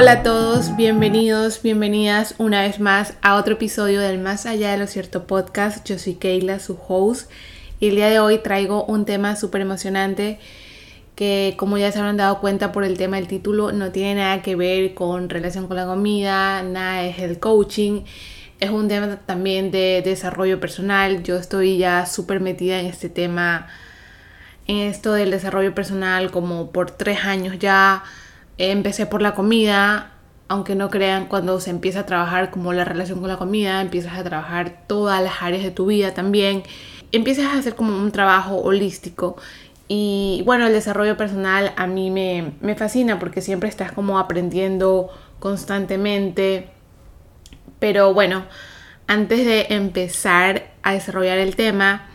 Hola a todos, bienvenidos, bienvenidas una vez más a otro episodio del Más Allá de lo Cierto podcast. Yo soy Keila, su host, y el día de hoy traigo un tema súper emocionante que como ya se habrán dado cuenta por el tema del título, no tiene nada que ver con relación con la comida, nada es el coaching, es un tema también de desarrollo personal. Yo estoy ya súper metida en este tema, en esto del desarrollo personal como por tres años ya empecé por la comida, aunque no crean, cuando se empieza a trabajar como la relación con la comida, empiezas a trabajar todas las áreas de tu vida también, empiezas a hacer como un trabajo holístico. Y bueno, el desarrollo personal a mí me, me fascina porque siempre estás como aprendiendo constantemente. Pero bueno, antes de empezar a desarrollar el tema,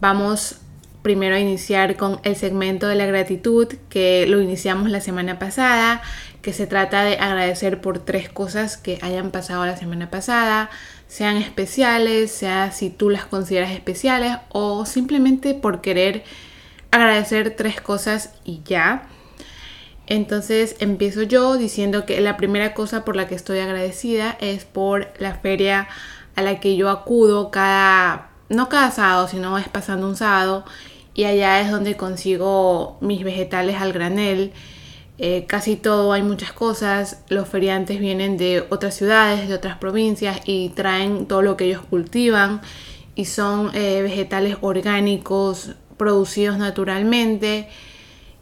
vamos primero a iniciar con el segmento de la gratitud que lo iniciamos la semana pasada, que se trata de agradecer por tres cosas que hayan pasado la semana pasada, sean especiales, sea si tú las consideras especiales o simplemente por querer agradecer tres cosas y ya. Entonces empiezo yo diciendo que la primera cosa por la que estoy agradecida es por la feria a la que yo acudo cada, no cada sábado, sino es pasando un sábado y allá es donde consigo mis vegetales al granel. Eh, casi todo hay muchas cosas. Los feriantes vienen de otras ciudades, de otras provincias y traen todo lo que ellos cultivan y son eh, vegetales orgánicos producidos naturalmente.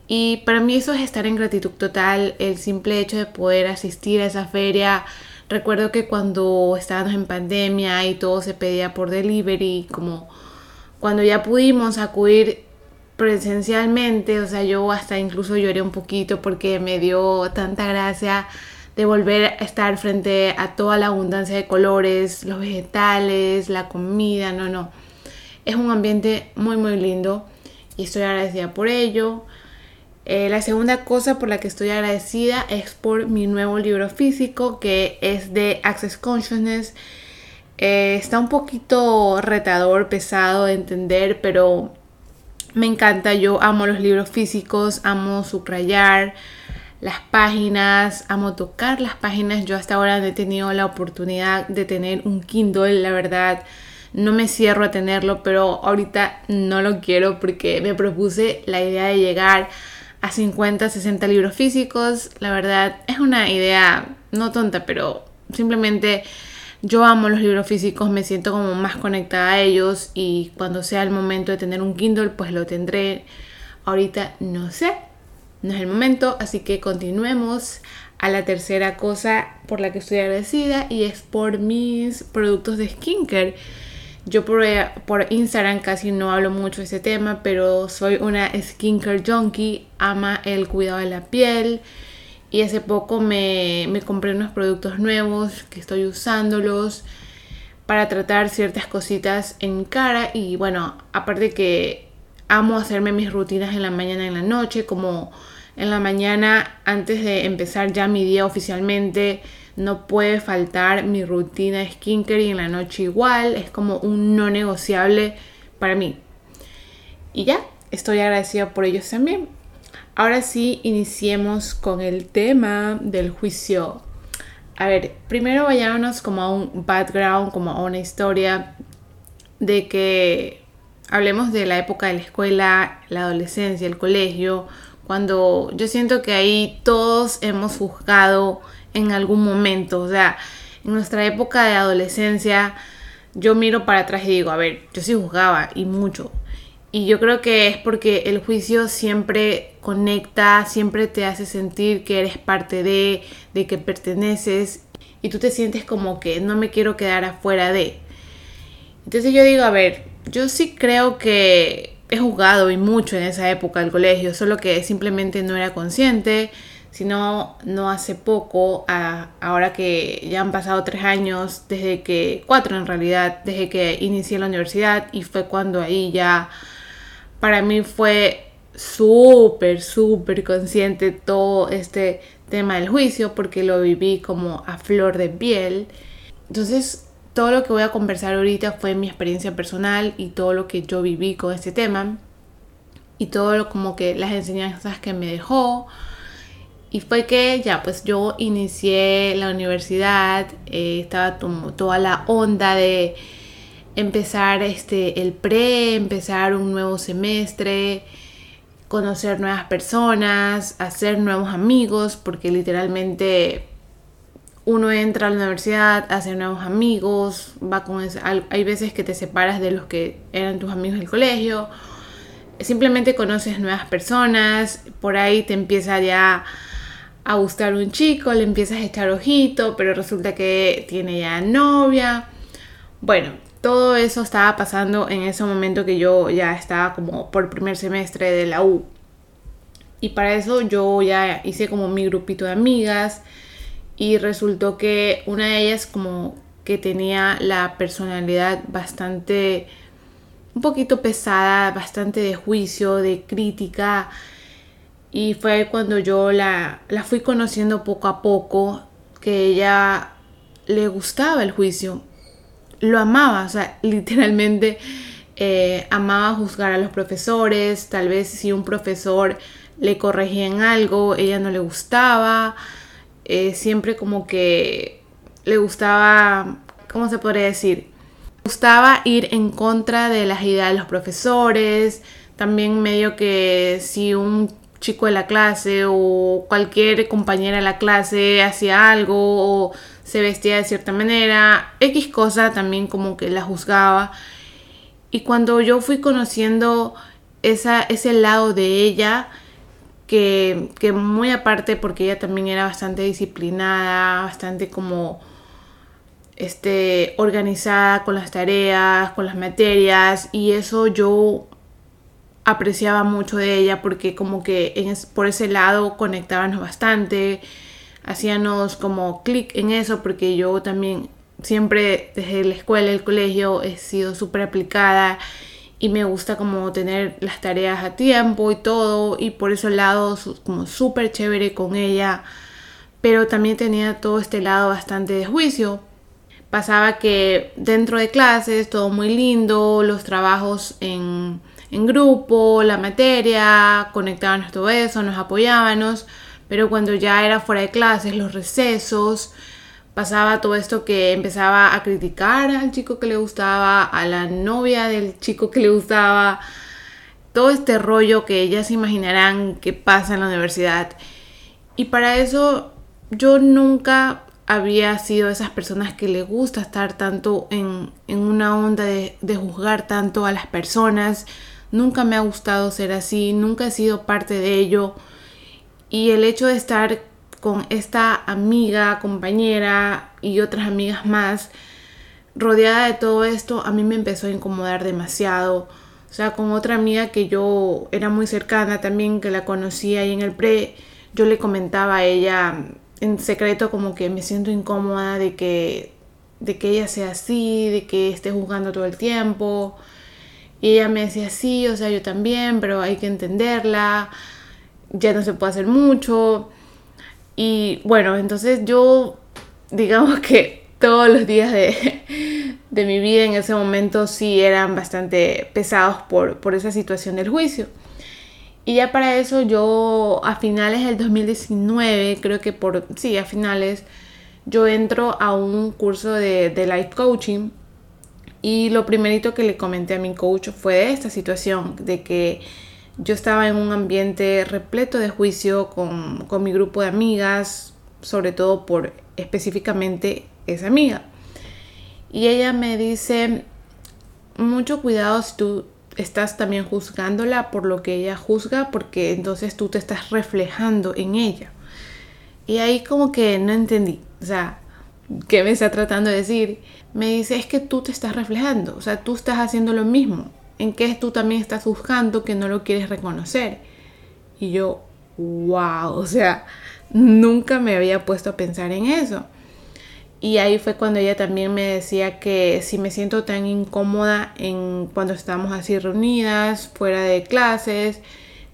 Y para mí eso es estar en gratitud total, el simple hecho de poder asistir a esa feria. Recuerdo que cuando estábamos en pandemia y todo se pedía por delivery, como cuando ya pudimos acudir presencialmente, o sea, yo hasta incluso lloré un poquito porque me dio tanta gracia de volver a estar frente a toda la abundancia de colores, los vegetales, la comida, no, no. Es un ambiente muy, muy lindo y estoy agradecida por ello. Eh, la segunda cosa por la que estoy agradecida es por mi nuevo libro físico que es de Access Consciousness eh, está un poquito retador, pesado de entender, pero me encanta. Yo amo los libros físicos, amo subrayar las páginas, amo tocar las páginas. Yo hasta ahora no he tenido la oportunidad de tener un Kindle, la verdad. No me cierro a tenerlo, pero ahorita no lo quiero porque me propuse la idea de llegar a 50, 60 libros físicos. La verdad es una idea no tonta, pero simplemente yo amo los libros físicos, me siento como más conectada a ellos y cuando sea el momento de tener un Kindle, pues lo tendré. Ahorita no sé, no es el momento, así que continuemos a la tercera cosa por la que estoy agradecida y es por mis productos de skincare. Yo por, por, Instagram casi no hablo mucho de ese tema, pero soy una skincare junkie, ama el cuidado de la piel, y hace poco me, me compré unos productos nuevos que estoy usándolos para tratar ciertas cositas en cara y bueno, aparte que amo hacerme mis rutinas en la mañana y en la noche, como en la mañana antes de empezar ya mi día oficialmente, no puede faltar mi rutina skincare y en la noche igual, es como un no negociable para mí. Y ya, estoy agradecida por ellos también. Ahora sí, iniciemos con el tema del juicio. A ver, primero vayámonos como a un background, como a una historia de que hablemos de la época de la escuela, la adolescencia, el colegio, cuando yo siento que ahí todos hemos juzgado en algún momento, o sea, en nuestra época de adolescencia, yo miro para atrás y digo, a ver, yo sí juzgaba y mucho, y yo creo que es porque el juicio siempre conecta, siempre te hace sentir que eres parte de, de que perteneces y tú te sientes como que no me quiero quedar afuera de. Entonces yo digo, a ver, yo sí creo que he jugado y mucho en esa época del colegio, solo que simplemente no era consciente, sino no hace poco, ahora que ya han pasado tres años, desde que, cuatro en realidad, desde que inicié la universidad y fue cuando ahí ya para mí fue súper, súper consciente todo este tema del juicio porque lo viví como a flor de piel. Entonces, todo lo que voy a conversar ahorita fue mi experiencia personal y todo lo que yo viví con este tema y todo lo como que las enseñanzas que me dejó Y fue que ya, pues yo inicié la universidad, eh, estaba toda la onda de empezar este, el pre, empezar un nuevo semestre, conocer nuevas personas, hacer nuevos amigos, porque literalmente uno entra a la universidad, hace nuevos amigos, va con hay veces que te separas de los que eran tus amigos del colegio, simplemente conoces nuevas personas, por ahí te empieza ya a gustar un chico, le empiezas a echar ojito, pero resulta que tiene ya novia. Bueno, todo eso estaba pasando en ese momento que yo ya estaba como por primer semestre de la U. Y para eso yo ya hice como mi grupito de amigas y resultó que una de ellas como que tenía la personalidad bastante un poquito pesada, bastante de juicio, de crítica y fue cuando yo la, la fui conociendo poco a poco, que ella le gustaba el juicio, lo amaba, o sea, literalmente eh, amaba juzgar a los profesores, tal vez si un profesor le corregía en algo, ella no le gustaba, eh, siempre como que le gustaba, ¿cómo se podría decir? gustaba ir en contra de las ideas de los profesores, también medio que si un chico de la clase o cualquier compañera de la clase hacía algo o se vestía de cierta manera, X cosa también como que la juzgaba. Y cuando yo fui conociendo ese lado de ella, que, que muy aparte porque ella también era bastante disciplinada, bastante como este, organizada con las tareas, con las materias, y eso yo apreciaba mucho de ella porque como que por ese lado conectábamos bastante, hacíamos como clic en eso porque yo también siempre desde la escuela, el colegio he sido súper aplicada y me gusta como tener las tareas a tiempo y todo y por ese lado como súper chévere con ella pero también tenía todo este lado bastante de juicio. Pasaba que dentro de clases todo muy lindo los trabajos en en grupo, la materia, conectábamos todo eso, nos apoyábamos, pero cuando ya era fuera de clases, los recesos, pasaba todo esto que empezaba a criticar al chico que le gustaba, a la novia del chico que le gustaba, todo este rollo que ya se imaginarán que pasa en la universidad. Y para eso yo nunca había sido esas personas que le gusta estar tanto en, una onda de, de juzgar tanto a las personas, Nunca me ha gustado ser así, nunca he sido parte de ello. Y el hecho de estar con esta amiga, compañera y otras amigas más, rodeada de todo esto, a mí me empezó a incomodar demasiado. O sea, con otra amiga que yo era muy cercana también, que la conocía ahí en el pre, yo le comentaba a ella en secreto como que me siento incómoda de que, de que ella sea así, de que esté juzgando todo el tiempo. Y ella me decía, sí, o sea, yo también, pero hay que entenderla, ya no se puede hacer mucho. Y bueno, entonces yo, digamos que todos los días de, de mi vida en ese momento sí eran bastante pesados por, por esa situación del juicio. Y ya para eso yo a finales del 2019, creo que por, sí, a finales, yo entro a un curso de, de life coaching y lo primerito que le comenté a mi coach fue de esta situación, de que yo estaba en un ambiente repleto de juicio con, con mi grupo de amigas, sobre todo por específicamente esa amiga. Y ella me dice, mucho cuidado si tú estás también juzgándola por lo que ella juzga, porque entonces tú te estás reflejando en ella. Y ahí como que no entendí, o sea, ¿qué me está tratando de decir? me dice, es que tú te estás reflejando, o sea, tú estás haciendo lo mismo, en qué tú también estás buscando que no lo quieres reconocer. Y yo, wow, o sea, nunca me había puesto a pensar en eso. Y ahí fue cuando ella también me decía que si me siento tan incómoda en cuando estamos así reunidas, fuera de clases,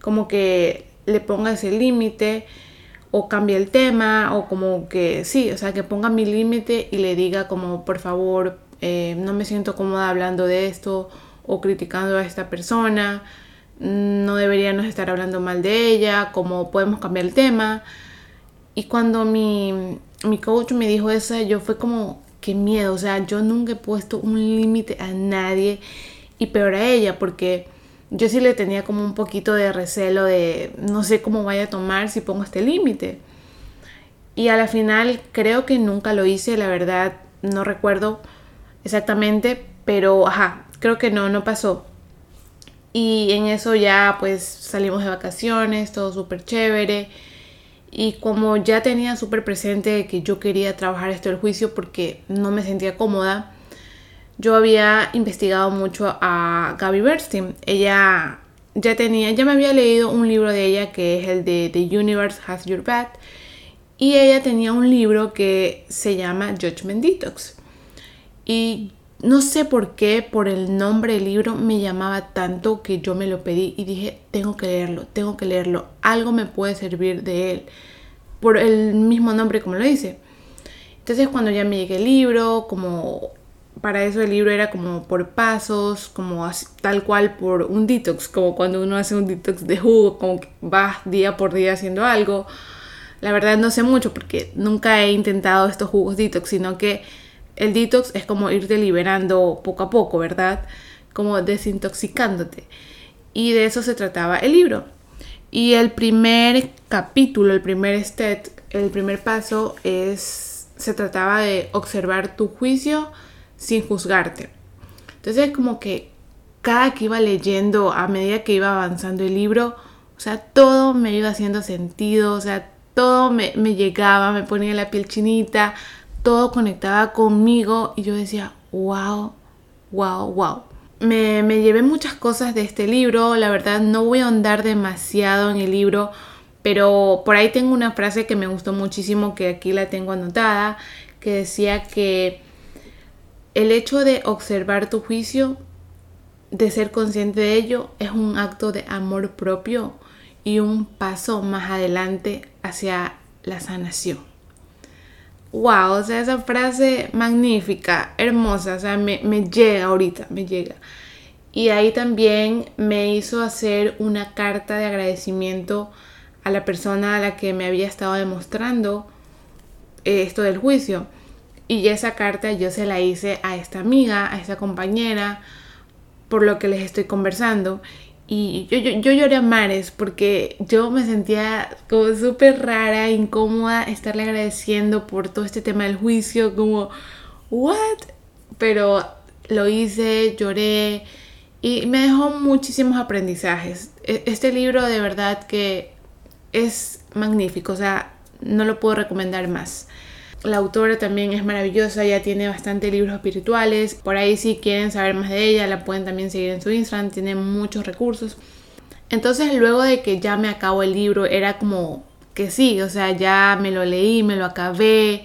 como que le ponga ese límite o cambie el tema o como que sí, o sea, que ponga mi límite y le diga como por favor, eh, no me siento cómoda hablando de esto o criticando a esta persona, no deberíamos estar hablando mal de ella, como podemos cambiar el tema. Y cuando mi, mi coach me dijo eso, yo fue como, qué miedo, o sea, yo nunca he puesto un límite a nadie y peor a ella, porque yo sí le tenía como un poquito de recelo de no sé cómo vaya a tomar si pongo este límite. Y a la final creo que nunca lo hice, la verdad no recuerdo exactamente, pero ajá, creo que no, no pasó. Y en eso ya pues salimos de vacaciones, todo súper chévere. Y como ya tenía súper presente que yo quería trabajar esto del juicio porque no me sentía cómoda, yo había investigado mucho a Gaby Bernstein. Ella ya tenía, ya me había leído un libro de ella que es el de The Universe Has Your Back. Y ella tenía un libro que se llama Judgment Detox. Y no sé por qué, por el nombre del libro me llamaba tanto que yo me lo pedí y dije, tengo que leerlo, tengo que leerlo. Algo me puede servir de él. Por el mismo nombre como lo dice. Entonces cuando ya me llegué el libro, como para eso el libro era como por pasos, como tal cual por un detox, como cuando uno hace un detox de jugo, como que vas día por día haciendo algo. La verdad no sé mucho porque nunca he intentado estos jugos detox, sino que el detox es como irte liberando poco a poco, ¿verdad? Como desintoxicándote. Y de eso se trataba el libro. Y el primer capítulo, el primer step, el primer paso es se trataba de observar tu juicio sin juzgarte. Entonces como que cada que iba leyendo, a medida que iba avanzando el libro, o sea, todo me iba haciendo sentido, o sea, todo me, llegaba, me ponía la piel chinita, todo conectaba conmigo y yo decía, wow, wow, wow. Me, llevé muchas cosas de este libro, la verdad no voy a ahondar demasiado en el libro, pero por ahí tengo una frase que me gustó muchísimo, que aquí la tengo anotada, que decía que el hecho de observar tu juicio, de ser consciente de ello, es un acto de amor propio y un paso más adelante hacia la sanación. Wow, o sea, esa frase magnífica, hermosa, o sea, me, llega ahorita, me llega. Y ahí también me hizo hacer una carta de agradecimiento a la persona a la que me había estado demostrando esto del juicio. Y esa carta yo se la hice a esta amiga, a esta compañera, por lo que les estoy conversando. Y yo, yo, lloré a mares porque yo me sentía como súper rara, incómoda, estarle agradeciendo por todo este tema del juicio, como, ¿what? Pero lo hice, lloré y me dejó muchísimos aprendizajes. E, este libro de verdad que es magnífico, o sea, no lo puedo recomendar más. La autora también es maravillosa, ya tiene bastante libros espirituales. Por ahí si quieren saber más de ella, la pueden también seguir en su Instagram, tiene muchos recursos. Entonces luego de que ya me acabo el libro, era como que sí, o sea, ya me lo leí, me lo acabé,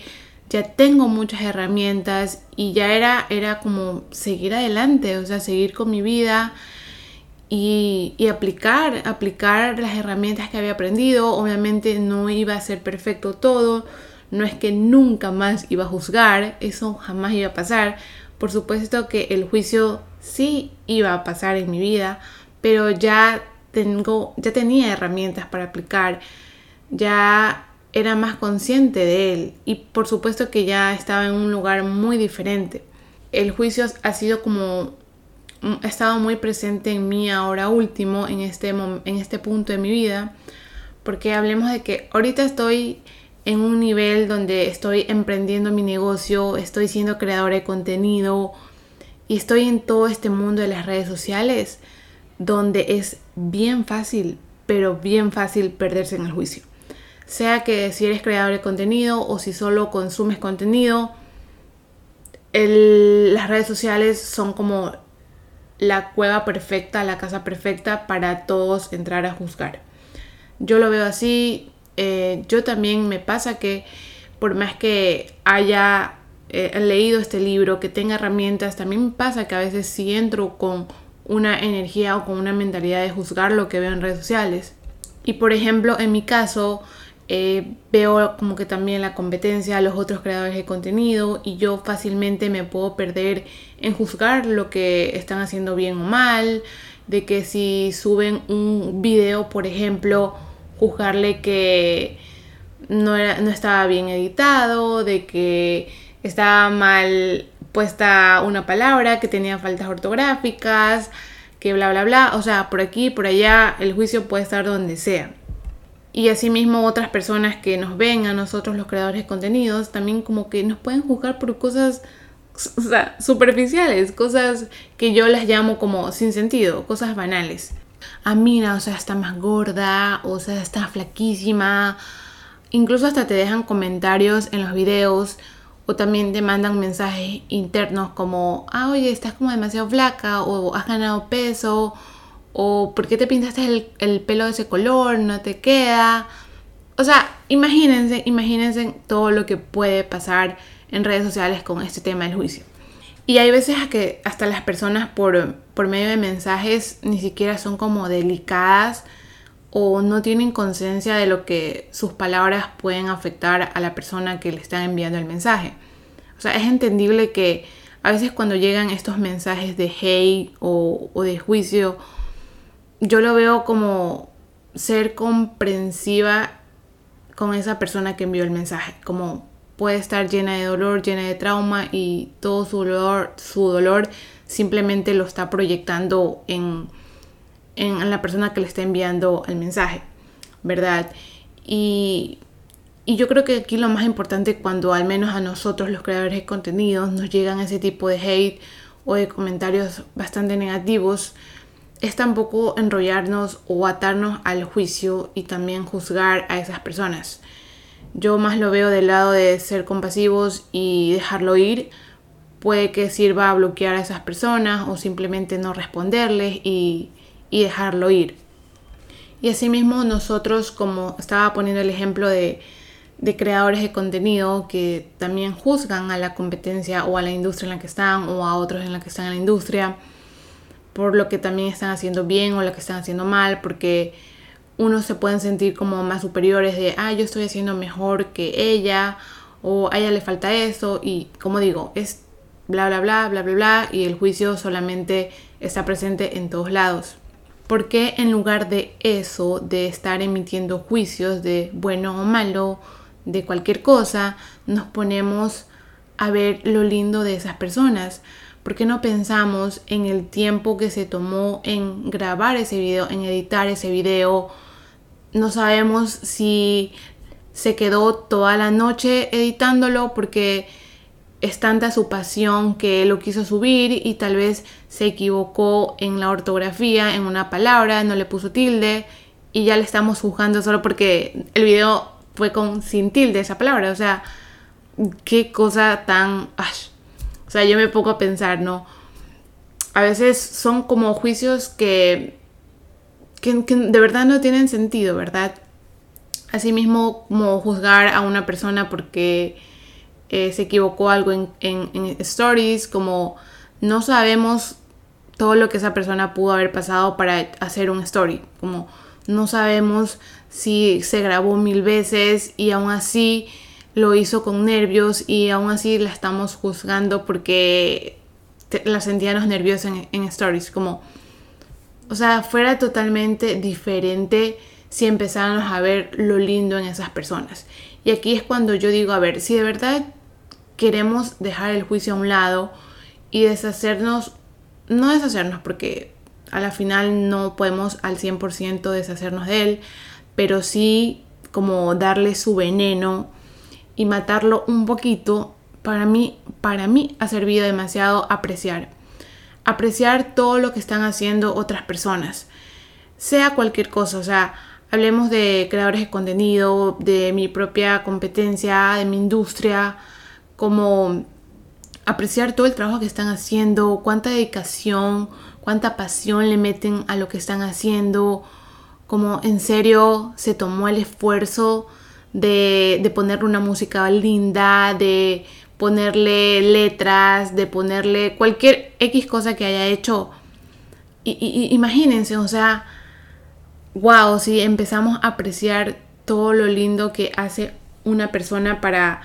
ya tengo muchas herramientas y ya era, era como seguir adelante, o sea, seguir con mi vida y, y aplicar, aplicar las herramientas que había aprendido. Obviamente no iba a ser perfecto todo no es que nunca más iba a juzgar, eso jamás iba a pasar. Por supuesto que el juicio sí iba a pasar en mi vida, pero ya tengo ya tenía herramientas para aplicar. Ya era más consciente de él y por supuesto que ya estaba en un lugar muy diferente. El juicio ha sido como ha estado muy presente en mí ahora último en este en este punto de mi vida porque hablemos de que ahorita estoy en un nivel donde estoy emprendiendo mi negocio, estoy siendo creadora de contenido y estoy en todo este mundo de las redes sociales donde es bien fácil, pero bien fácil perderse en el juicio. Sea que si eres creador de contenido o si solo consumes contenido, las redes sociales son como la cueva perfecta, la casa perfecta para todos entrar a juzgar. Yo lo veo así, eh, yo también me pasa que por más que haya eh, leído este libro, que tenga herramientas, también me pasa que a veces si entro con una energía o con una mentalidad de juzgar lo que veo en redes sociales. Y por ejemplo, en mi caso, eh, veo como que también la competencia a los otros creadores de contenido y yo fácilmente me puedo perder en juzgar lo que están haciendo bien o mal, de que si suben un video, por ejemplo, juzgarle que no, no estaba bien editado, de que estaba mal puesta una palabra, que tenía faltas ortográficas, que bla, bla, bla. O sea, por aquí, por allá, el juicio puede estar donde sea. Y asimismo otras personas que nos ven a nosotros los creadores de contenidos también como que nos pueden juzgar por cosas o sea, superficiales, cosas que yo las llamo como sin sentido, cosas banales. Ah, mira, o sea, está más gorda, o sea, está flaquísima. Incluso hasta te dejan comentarios en los videos o también te mandan mensajes internos como, ah, oye, estás como demasiado flaca o has ganado peso o ¿por qué te pintaste el, el pelo de ese color? No te queda. O sea, imagínense, imagínense todo lo que puede pasar en redes sociales con este tema del juicio. Y hay veces que hasta las personas por, por medio de mensajes ni siquiera son como delicadas o no tienen conciencia de lo que sus palabras pueden afectar a la persona que le están enviando el mensaje. O sea, es entendible que a veces cuando llegan estos mensajes de hate o, o de juicio, yo lo veo como ser comprensiva con esa persona que envió el mensaje, como puede estar llena de dolor, llena de trauma y todo su dolor, su dolor simplemente lo está proyectando en, en la persona que le está enviando el mensaje, ¿verdad? Y, y yo creo que aquí lo más importante cuando al menos a nosotros los creadores de contenidos nos llegan ese tipo de hate o de comentarios bastante negativos, es tampoco enrollarnos o atarnos al juicio y también juzgar a esas personas. Yo más lo veo del lado de ser compasivos y dejarlo ir. Puede que sirva a bloquear a esas personas o simplemente no responderles y, y dejarlo ir. Y asimismo nosotros, como estaba poniendo el ejemplo de, de creadores de contenido que también juzgan a la competencia o a la industria en la que están o a otros en la que están en la industria por lo que también están haciendo bien o lo que están haciendo mal, porque unos se pueden sentir como más superiores de, ah, yo estoy haciendo mejor que ella, o a ella le falta eso, y como digo, es bla, bla, bla, bla, bla, bla, y el juicio solamente está presente en todos lados. ¿Por qué en lugar de eso, de estar emitiendo juicios de bueno o malo, de cualquier cosa, nos ponemos a ver lo lindo de esas personas? ¿Por qué no pensamos en el tiempo que se tomó en grabar ese video, en editar ese video? no sabemos si se quedó toda la noche editándolo porque es tanta su pasión que lo quiso subir y tal vez se equivocó en la ortografía, en una palabra, no le puso tilde y ya le estamos juzgando solo porque el video fue con sin tilde esa palabra. O sea, qué cosa tan... O sea, yo me pongo a pensar, ¿no? A veces son como juicios que que, de verdad no tienen sentido, ¿verdad? Asimismo, como juzgar a una persona porque eh, se equivocó algo en, en, stories, como no sabemos todo lo que esa persona pudo haber pasado para hacer un story, como no sabemos si se grabó mil veces y aún así lo hizo con nervios y aún así la estamos juzgando porque la sentíamos nerviosa en, en stories, como o sea, fuera totalmente diferente si empezáramos a ver lo lindo en esas personas. Y aquí es cuando yo digo, a ver, si de verdad queremos dejar el juicio a un lado y deshacernos, no deshacernos porque a la final no podemos al 100% deshacernos de él, pero sí como darle su veneno y matarlo un poquito, para mí, para mí ha servido demasiado apreciar. Apreciar todo lo que están haciendo otras personas, sea cualquier cosa, o sea, hablemos de creadores de contenido, de mi propia competencia, de mi industria, como apreciar todo el trabajo que están haciendo, cuánta dedicación, cuánta pasión le meten a lo que están haciendo, como en serio se tomó el esfuerzo de, de poner una música linda, de ponerle letras, de ponerle cualquier X cosa que haya hecho. Y, imagínense, o sea, wow, si empezamos a apreciar todo lo lindo que hace una persona para,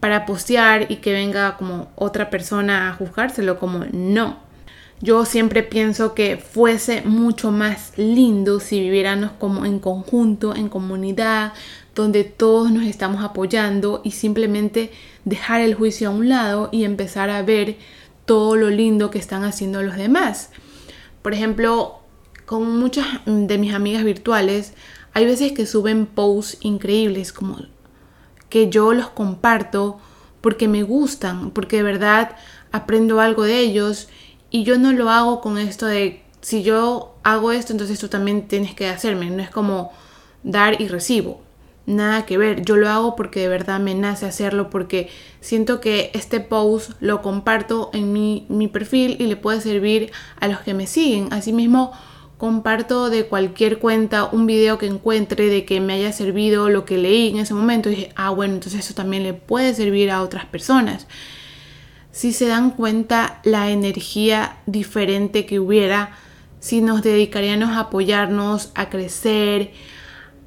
para postear y que venga como otra persona a juzgárselo, como no. Yo siempre pienso que fuese mucho más lindo si viviéramos como en conjunto, en comunidad, donde todos nos estamos apoyando y simplemente dejar el juicio a un lado y empezar a ver todo lo lindo que están haciendo los demás. Por ejemplo, con muchas de mis amigas virtuales, hay veces que suben posts increíbles como que yo los comparto porque me gustan, porque de verdad aprendo algo de ellos y yo no lo hago con esto de si yo hago esto, entonces tú también tienes que hacerme, no es como dar y recibo nada que ver. Yo lo hago porque de verdad me nace hacerlo, porque siento que este post lo comparto en mi, mi perfil y le puede servir a los que me siguen. Asimismo, comparto de cualquier cuenta un video que encuentre de que me haya servido lo que leí en ese momento y dije, ah, bueno, entonces eso también le puede servir a otras personas. Si se dan cuenta la energía diferente que hubiera si nos dedicaríamos a apoyarnos, a crecer,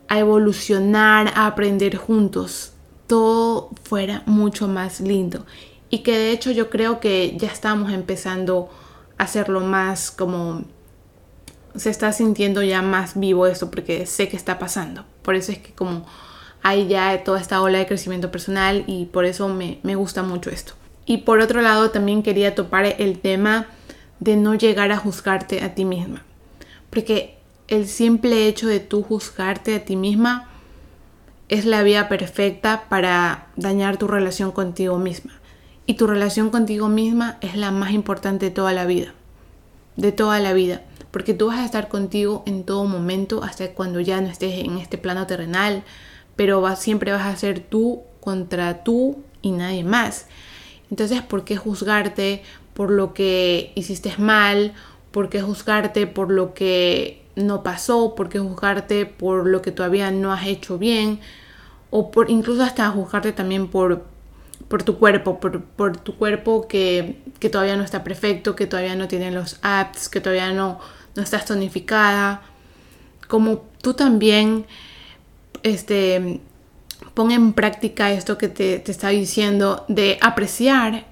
a evolucionar, a aprender juntos, todo fuera mucho más lindo. Y que de hecho yo creo que ya estamos empezando a hacerlo más como se está sintiendo ya más vivo esto porque sé que está pasando. Por eso es que como hay ya toda esta ola de crecimiento personal y por eso me, me gusta mucho esto. Y por otro lado también quería topar el tema de no llegar a juzgarte a ti misma. Porque el simple hecho de tú juzgarte a ti misma es la vía perfecta para dañar tu relación contigo misma. Y tu relación contigo misma es la más importante de toda la vida. De toda la vida. Porque tú vas a estar contigo en todo momento hasta cuando ya no estés en este plano terrenal. Pero siempre vas a ser tú contra tú y nadie más. Entonces, ¿por qué juzgarte por lo que hiciste mal? ¿Por qué juzgarte por lo que no pasó, por qué juzgarte por lo que todavía no has hecho bien, o incluso hasta juzgarte también por, tu cuerpo, por, tu cuerpo que, todavía no está perfecto, que todavía no tiene los apps, que todavía no, no estás tonificada. Como tú también este, pon en práctica esto que te, te está diciendo de apreciar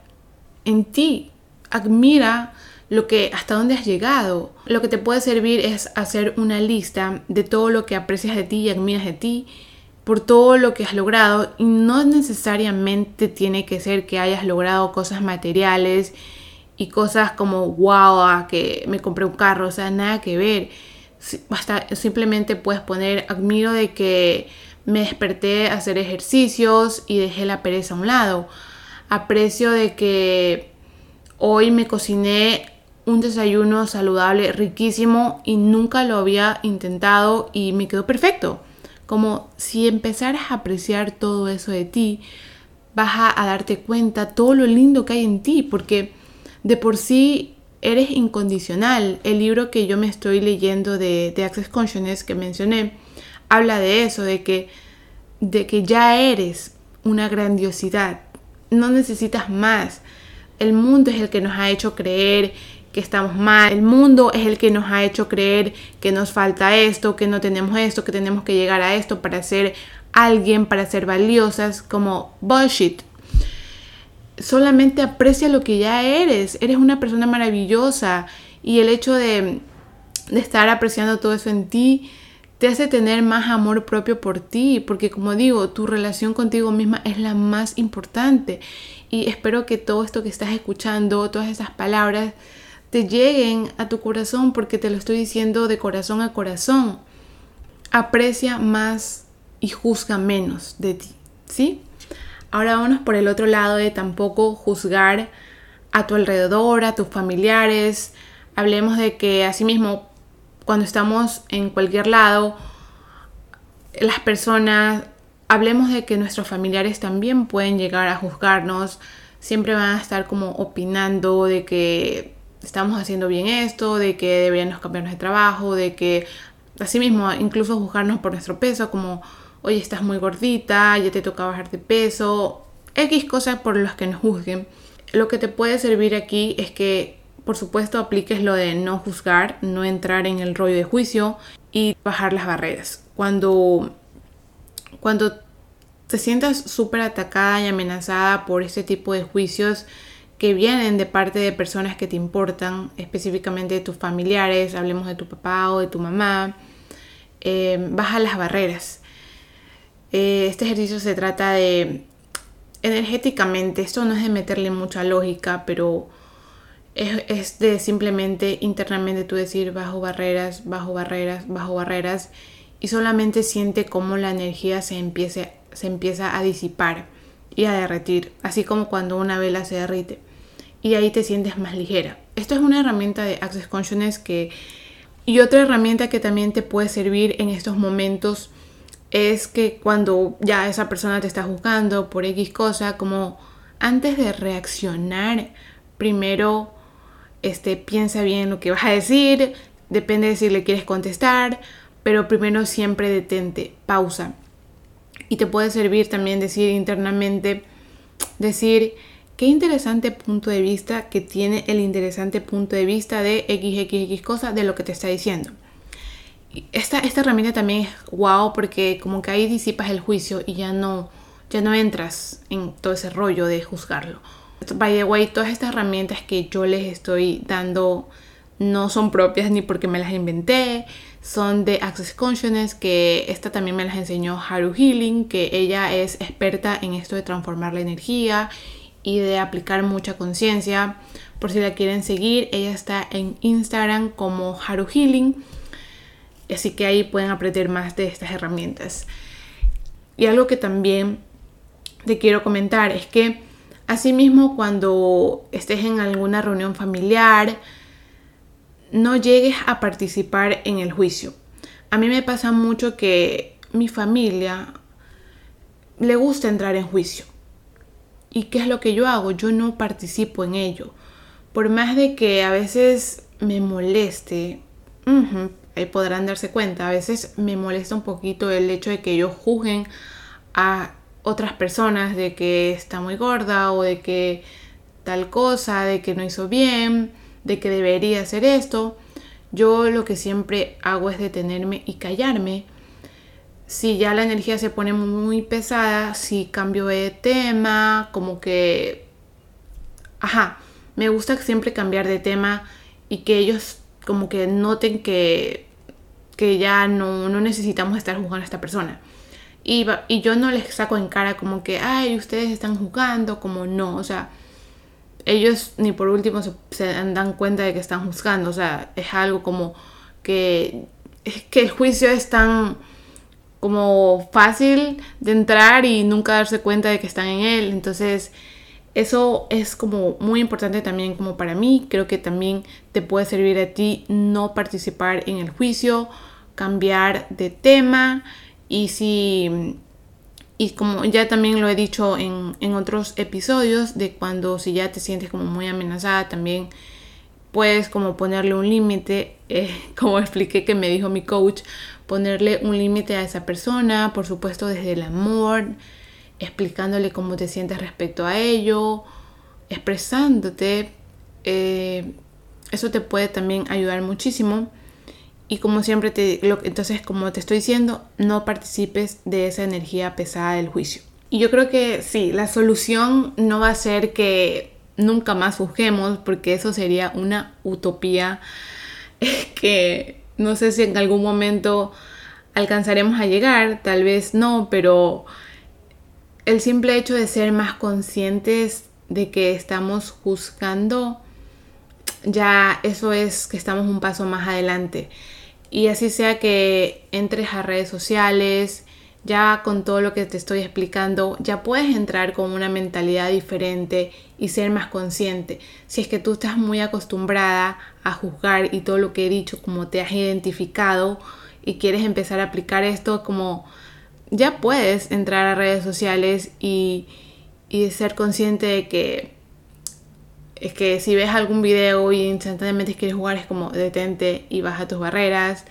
en ti. Admira lo que hasta dónde has llegado. Lo que te puede servir es hacer una lista de todo lo que aprecias de ti y admiras de ti por todo lo que has logrado y no necesariamente tiene que ser que hayas logrado cosas materiales y cosas como wow, que me compré un carro, o sea, nada que ver. Basta, simplemente puedes poner admiro de que me desperté a hacer ejercicios y dejé la pereza a un lado. Aprecio de que hoy me cociné un desayuno saludable, riquísimo y nunca lo había intentado y me quedó perfecto. Como si empezaras a apreciar todo eso de ti, vas a, darte cuenta todo lo lindo que hay en ti, porque de por sí eres incondicional. El libro que yo me estoy leyendo de, de Access Consciousness que mencioné habla de eso, de que, de que ya eres una grandiosidad. No necesitas más. El mundo es el que nos ha hecho creer que estamos mal. El mundo es el que nos ha hecho creer que nos falta esto, que no tenemos esto, que tenemos que llegar a esto para ser alguien, para ser valiosas, como bullshit. Solamente aprecia lo que ya eres. Eres una persona maravillosa y el hecho de, de estar apreciando todo eso en ti te hace tener más amor propio por ti, porque como digo, tu relación contigo misma es la más importante. Y espero que todo esto que estás escuchando, todas esas palabras, te lleguen a tu corazón porque te lo estoy diciendo de corazón a corazón. Aprecia más y juzga menos de ti, ¿sí? Ahora vámonos por el otro lado de tampoco juzgar a tu alrededor, a tus familiares. Hablemos de que asimismo cuando estamos en cualquier lado, las personas, hablemos de que nuestros familiares también pueden llegar a juzgarnos, siempre van a estar como opinando de que estamos haciendo bien esto, de que deberíamos cambiarnos de trabajo, de que así mismo incluso juzgarnos por nuestro peso, como, oye, estás muy gordita, ya te toca bajar de peso, X cosas por las que nos juzguen. Lo que te puede servir aquí es que, por supuesto, apliques lo de no juzgar, no entrar en el rollo de juicio y bajar las barreras. Cuando, cuando te sientas súper atacada y amenazada por este tipo de juicios, que vienen de parte de personas que te importan, específicamente de tus familiares, hablemos de tu papá o de tu mamá, eh, baja las barreras. Eh, este ejercicio se trata de energéticamente, esto no es de meterle mucha lógica, pero es, es, de simplemente internamente tú decir bajo barreras, bajo barreras, bajo barreras y solamente siente cómo la energía se, empiece, se empieza a disipar y a derretir, así como cuando una vela se derrite y ahí te sientes más ligera. Esto es una herramienta de Access Consciousness que y otra herramienta que también te puede servir en estos momentos es que cuando ya esa persona te está juzgando por X cosa, como antes de reaccionar, primero este, piensa bien lo que vas a decir, depende de si le quieres contestar, pero primero siempre detente, pausa. Y te puede servir también decir internamente, decir, qué interesante punto de vista que tiene el interesante punto de vista de XXX cosa de lo que te está diciendo. Esta, esta herramienta también es wow porque como que ahí disipas el juicio y ya no, ya no entras en todo ese rollo de juzgarlo. By the way, todas estas herramientas que yo les estoy dando no son propias ni porque me las inventé, son de Access Consciousness, que esta también me las enseñó Haru Healing, que ella es experta en esto de transformar la energía y de aplicar mucha conciencia. Por si la quieren seguir, ella está en Instagram como Haru Healing, así que ahí pueden aprender más de estas herramientas. Y algo que también te quiero comentar es que asimismo cuando estés en alguna reunión familiar, no llegues a participar en el juicio. A mí me pasa mucho que mi familia le gusta entrar en juicio. ¿Y qué es lo que yo hago? Yo no participo en ello. Por más de que a veces me moleste, ahí podrán darse cuenta, a veces me molesta un poquito el hecho de que ellos juzguen a otras personas de que está muy gorda o de que tal cosa, de que no hizo bien de que debería hacer esto, yo lo que siempre hago es detenerme y callarme. Si ya la energía se pone muy pesada, si cambio de tema, como que... Ajá, me gusta siempre cambiar de tema y que ellos como que noten que, que ya no, no necesitamos estar jugando a esta persona. Y, y yo no les saco en cara como que, ay, ustedes están jugando, como no, o sea, ellos ni por último se, dan cuenta de que están juzgando. O sea, es algo como que, es que el juicio es tan como fácil de entrar y nunca darse cuenta de que están en él. Entonces, eso es como muy importante también como para mí. Creo que también te puede servir a ti no participar en el juicio, cambiar de tema y si y como ya también lo he dicho en, otros episodios, de cuando si ya te sientes como muy amenazada, también puedes como ponerle un límite, eh, como expliqué que me dijo mi coach, ponerle un límite a esa persona, por supuesto desde el amor, explicándole cómo te sientes respecto a ello, expresándote. Eh, eso te puede también ayudar muchísimo. Y como siempre te lo, entonces como te estoy diciendo, no participes de esa energía pesada del juicio. Y yo creo que sí, la solución no va a ser que nunca más juzguemos, porque eso sería una utopía que no sé si en algún momento alcanzaremos a llegar, tal vez no, pero el simple hecho de ser más conscientes de que estamos juzgando, ya eso es que estamos un paso más adelante. Y así sea que entres a redes sociales, ya con todo lo que te estoy explicando, ya puedes entrar con una mentalidad diferente y ser más consciente. Si es que tú estás muy acostumbrada a juzgar y todo lo que he dicho, como te has identificado y quieres empezar a aplicar esto, como ya puedes entrar a redes sociales y, y ser consciente de que es que si ves algún video y instantáneamente quieres jugar es como detente y baja tus barreras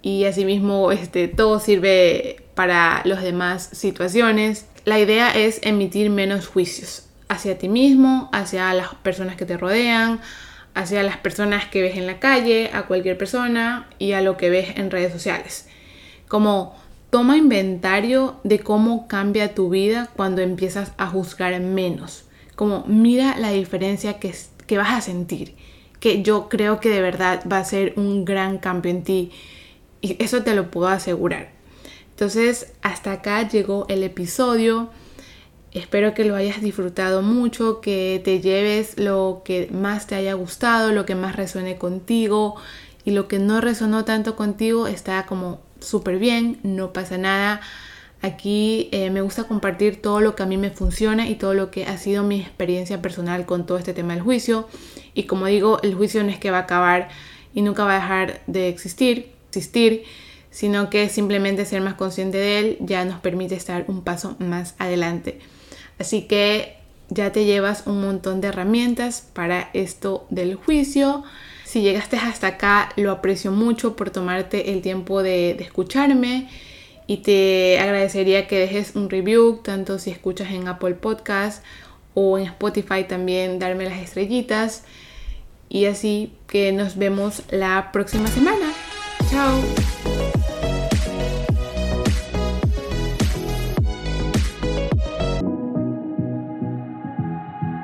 y asimismo este, todo sirve para las demás situaciones. La idea es emitir menos juicios hacia ti mismo, hacia las personas que te rodean, hacia las personas que ves en la calle, a cualquier persona y a lo que ves en redes sociales. Como toma inventario de cómo cambia tu vida cuando empiezas a juzgar menos como mira la diferencia que, que vas a sentir, que yo creo que de verdad va a ser un gran cambio en ti y eso te lo puedo asegurar. Entonces, hasta acá llegó el episodio. Espero que lo hayas disfrutado mucho, que te lleves lo que más te haya gustado, lo que más resuene contigo y lo que no resonó tanto contigo está como súper bien, no pasa nada. Aquí eh, me gusta compartir todo lo que a mí me funciona y todo lo que ha sido mi experiencia personal con todo este tema del juicio. Y como digo, el juicio no es que va a acabar y nunca va a dejar de existir, existir, sino que simplemente ser más consciente de él ya nos permite estar un paso más adelante. Así que ya te llevas un montón de herramientas para esto del juicio. Si llegaste hasta acá, lo aprecio mucho por tomarte el tiempo de, escucharme y te agradecería que dejes un review, tanto si escuchas en Apple Podcast o en Spotify también, darme las estrellitas. Y así que nos vemos la próxima semana. Chao.